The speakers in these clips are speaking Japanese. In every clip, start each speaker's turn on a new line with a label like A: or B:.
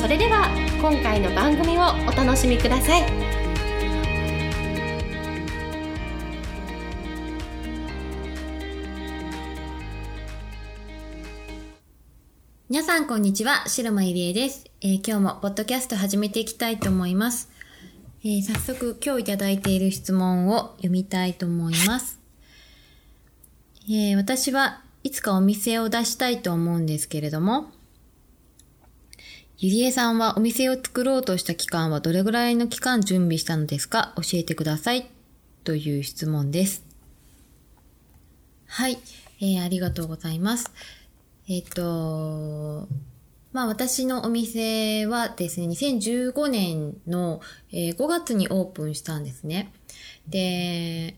A: それでは今回の番組をお楽しみください
B: 皆さんこんにちは、白間ゆりえです、えー、今日もポッドキャスト始めていきたいと思います。えー、早速今日いただいている質問を読みたいと思います。えー、私はいつかお店を出したいと思うんですけれども、ゆりえさんはお店を作ろうとした期間はどれぐらいの期間準備したのですか？教えてください。という質問です。はい、えー、ありがとうございます。えっ、と、まあ私のお店はですね、2015年の、え、5月にオープンしたんですね。で、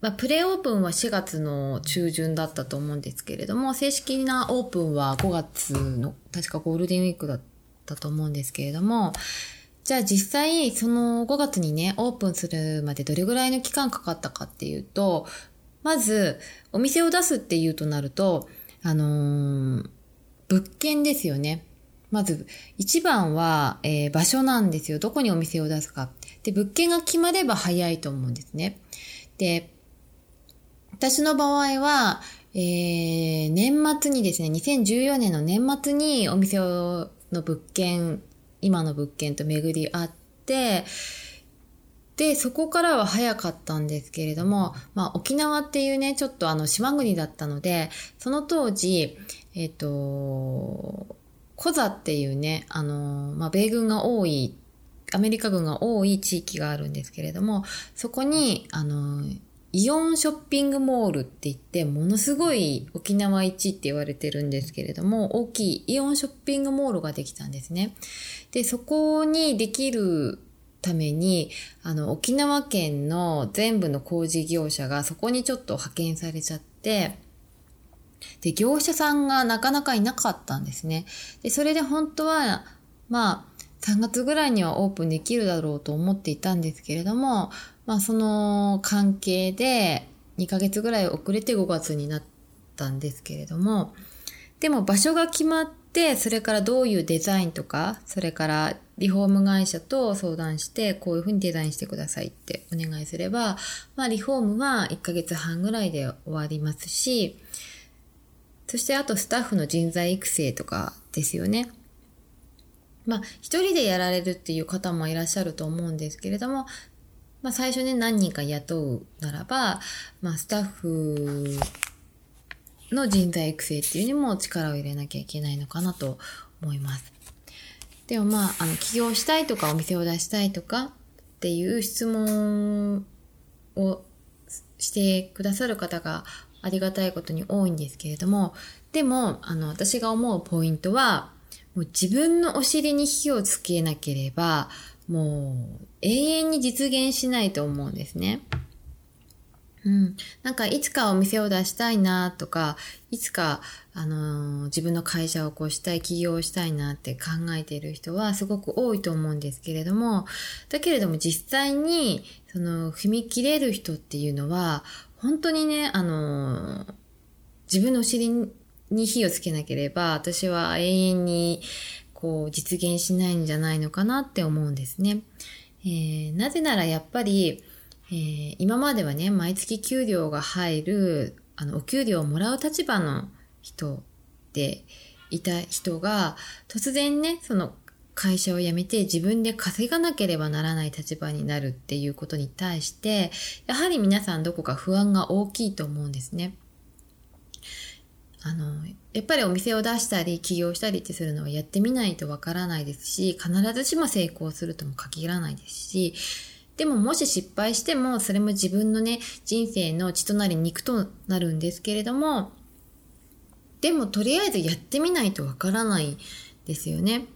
B: まあ、プレオープンは4月の中旬だったと思うんですけれども、正式なオープンは5月の、確かゴールデンウィークだったと思うんですけれども、じゃあ実際その5月にね、オープンするまでどれぐらいの期間かかったかっていうと、まずお店を出すっていうとなると、あのー、物件ですよね。まず、一番は、えー、場所なんですよ。どこにお店を出すか。で、物件が決まれば早いと思うんですね。で、私の場合は、えー、年末にですね、2014年の年末にお店の物件、今の物件と巡り合って、で、そこからは早かったんですけれども、まあ沖縄っていうね、ちょっとあの島国だったので、その当時、えっ、ー、と、コザっていうね、あの、まあ米軍が多い、アメリカ軍が多い地域があるんですけれども、そこに、あの、イオンショッピングモールって言って、ものすごい沖縄一って言われてるんですけれども、大きいイオンショッピングモールができたんですね。で、そこにできるために、あの、沖縄県の全部の工事業者がそこにちょっと派遣されちゃって、で、業者さんがなかなかいなかったんですね。で、それで本当は、まあ、3月ぐらいにはオープンできるだろうと思っていたんですけれども、まあその関係で2ヶ月ぐらい遅れて5月になったんですけれども、でも場所が決まって、それからどういうデザインとか、それからリフォーム会社と相談して、こういうふうにデザインしてくださいってお願いすれば、まあリフォームは1ヶ月半ぐらいで終わりますし、そしてあとスタッフの人材育成とかですよね。まあ一人でやられるっていう方もいらっしゃると思うんですけれども、まあ、最初ね、何人か雇うならば、まあ、スタッフの人材育成っていうにも力を入れなきゃいけないのかなと思います。でもまあ、あの、起業したいとかお店を出したいとかっていう質問をしてくださる方がありがたいことに多いんですけれども、でも、あの、私が思うポイントは、もう自分のお尻に火をつけなければ、もう永遠に実現しないと思うんですね。うん。なんか、いつかお店を出したいなとか、いつか、あのー、自分の会社を起こしたい、起業したいなって考えている人はすごく多いと思うんですけれども、だけれども実際に、その、踏み切れる人っていうのは、本当にね、あのー、自分のお尻に火をつけなければ、私は永遠に、こう、実現しないんじゃないのかなって思うんですね。えー、なぜならやっぱり、えー、今まではね、毎月給料が入る、あの、お給料をもらう立場の人でいた人が、突然ね、その会社を辞めて自分で稼がなければならない立場になるっていうことに対して、やはり皆さんどこか不安が大きいと思うんですね。あの、やっぱりお店を出したり起業したりってするのはやってみないとわからないですし、必ずしも成功するとも限らないですし、でももし失敗しても、それも自分のね、人生の血となり肉となるんですけれども、でもとりあえずやってみないとわからないですよね。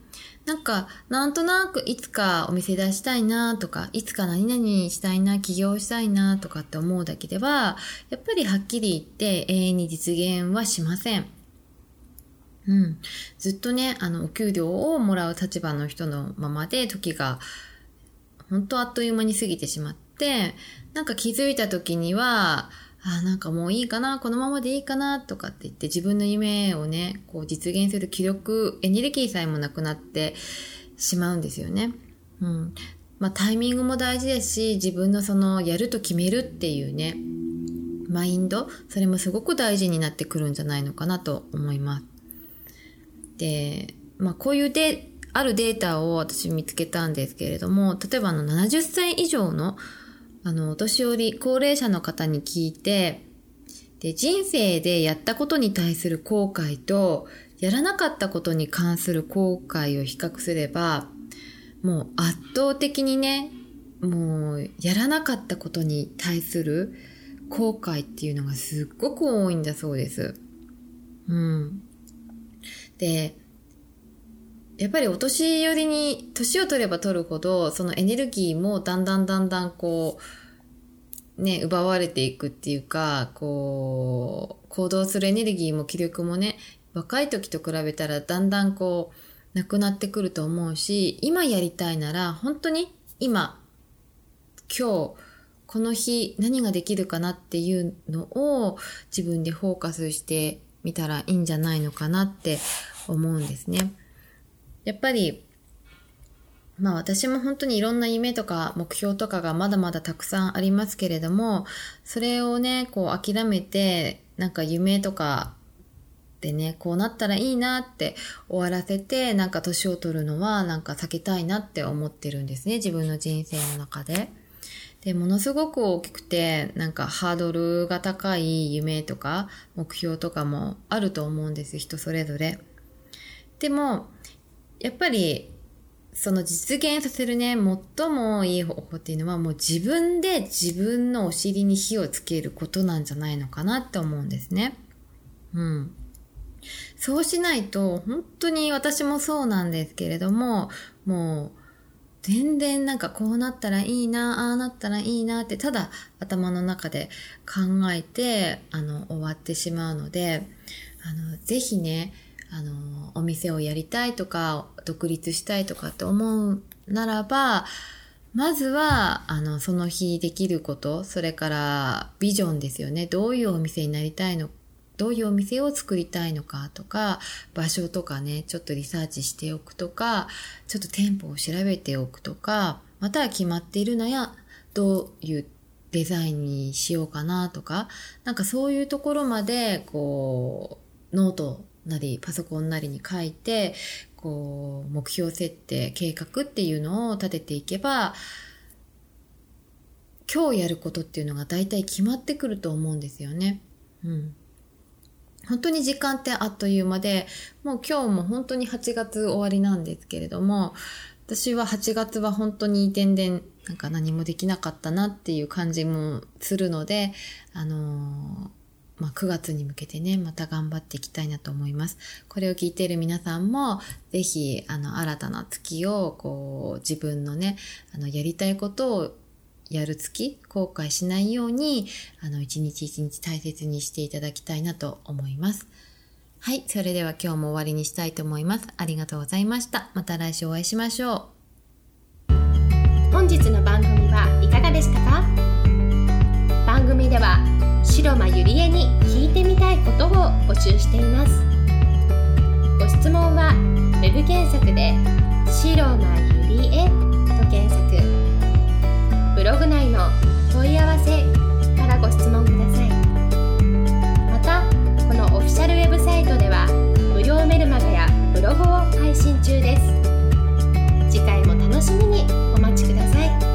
B: なんか、なんとなくいつかお店出したいなとか、いつか何々したいな、起業したいなとかって思うだけでは、やっぱりはっきり言って永遠に実現はしません。うん。ずっとね、あの、お給料をもらう立場の人のままで時が、本当あっという間に過ぎてしまって、なんか気づいた時には、あなんかもういいかな、このままでいいかな、とかって言って自分の夢をね、こう実現する気力、エネルギーさえもなくなってしまうんですよね。うん。まあタイミングも大事ですし、自分のそのやると決めるっていうね、マインド、それもすごく大事になってくるんじゃないのかなと思います。で、まあこういうで、あるデータを私見つけたんですけれども、例えばあの70歳以上のあの、お年寄り、高齢者の方に聞いて、で、人生でやったことに対する後悔と、やらなかったことに関する後悔を比較すれば、もう圧倒的にね、もうやらなかったことに対する後悔っていうのがすっごく多いんだそうです。うん。で、やっぱりお年寄りに、年を取れば取るほど、そのエネルギーもだんだんだんだんこう、ね、奪われていくっていうか、こう、行動するエネルギーも気力もね、若い時と比べたらだんだんこう、なくなってくると思うし、今やりたいなら、本当に今、今日、この日何ができるかなっていうのを自分でフォーカスしてみたらいいんじゃないのかなって思うんですね。やっぱり、まあ私も本当にいろんな夢とか目標とかがまだまだたくさんありますけれども、それをね、こう諦めて、なんか夢とかでね、こうなったらいいなって終わらせて、なんか年を取るのはなんか避けたいなって思ってるんですね、自分の人生の中で。で、ものすごく大きくて、なんかハードルが高い夢とか目標とかもあると思うんです、人それぞれ。でも、やっぱり、その実現させるね、最もいい方法っていうのはもう自分で自分のお尻に火をつけることなんじゃないのかなって思うんですね。うん。そうしないと、本当に私もそうなんですけれども、もう、全然なんかこうなったらいいな、ああなったらいいなって、ただ頭の中で考えて、あの、終わってしまうので、あの、ぜひね、あの、お店をやりたいとか、独立したいとかって思うならば、まずは、あの、その日できること、それからビジョンですよね。どういうお店になりたいのどういうお店を作りたいのかとか、場所とかね、ちょっとリサーチしておくとか、ちょっと店舗を調べておくとか、または決まっているのや、どういうデザインにしようかなとか、なんかそういうところまで、こう、ノートなりパソコンなりに書いて、こう、目標設定、計画っていうのを立てていけば、今日やることっていうのが大体決まってくると思うんですよね。うん。本当に時間ってあっという間で、もう今日も本当に8月終わりなんですけれども、私は8月は本当に点々なんか何もできなかったなっていう感じもするので、あのーまあ、9月に向けてね、また頑張っていきたいなと思います。これを聞いている皆さんも、ぜひ、あの、新たな月を、こう、自分のね、あの、やりたいことをやる月、後悔しないように、あの、一日一日大切にしていただきたいなと思います。はい。それでは今日も終わりにしたいと思います。ありがとうございました。また来週お会いしましょ
A: う。本日の番組はいかがでしたか？番組では白間ゆりえに聞いてみたいことを募集しています。ご質問は web 検索で「白間ゆりえ」と検索。ブログ内の「問い合わせ」からご質問ください。またこのオフィシャルウェブサイトでは無料メルマガやブログを配信中です。次回も楽しみにお待ちください。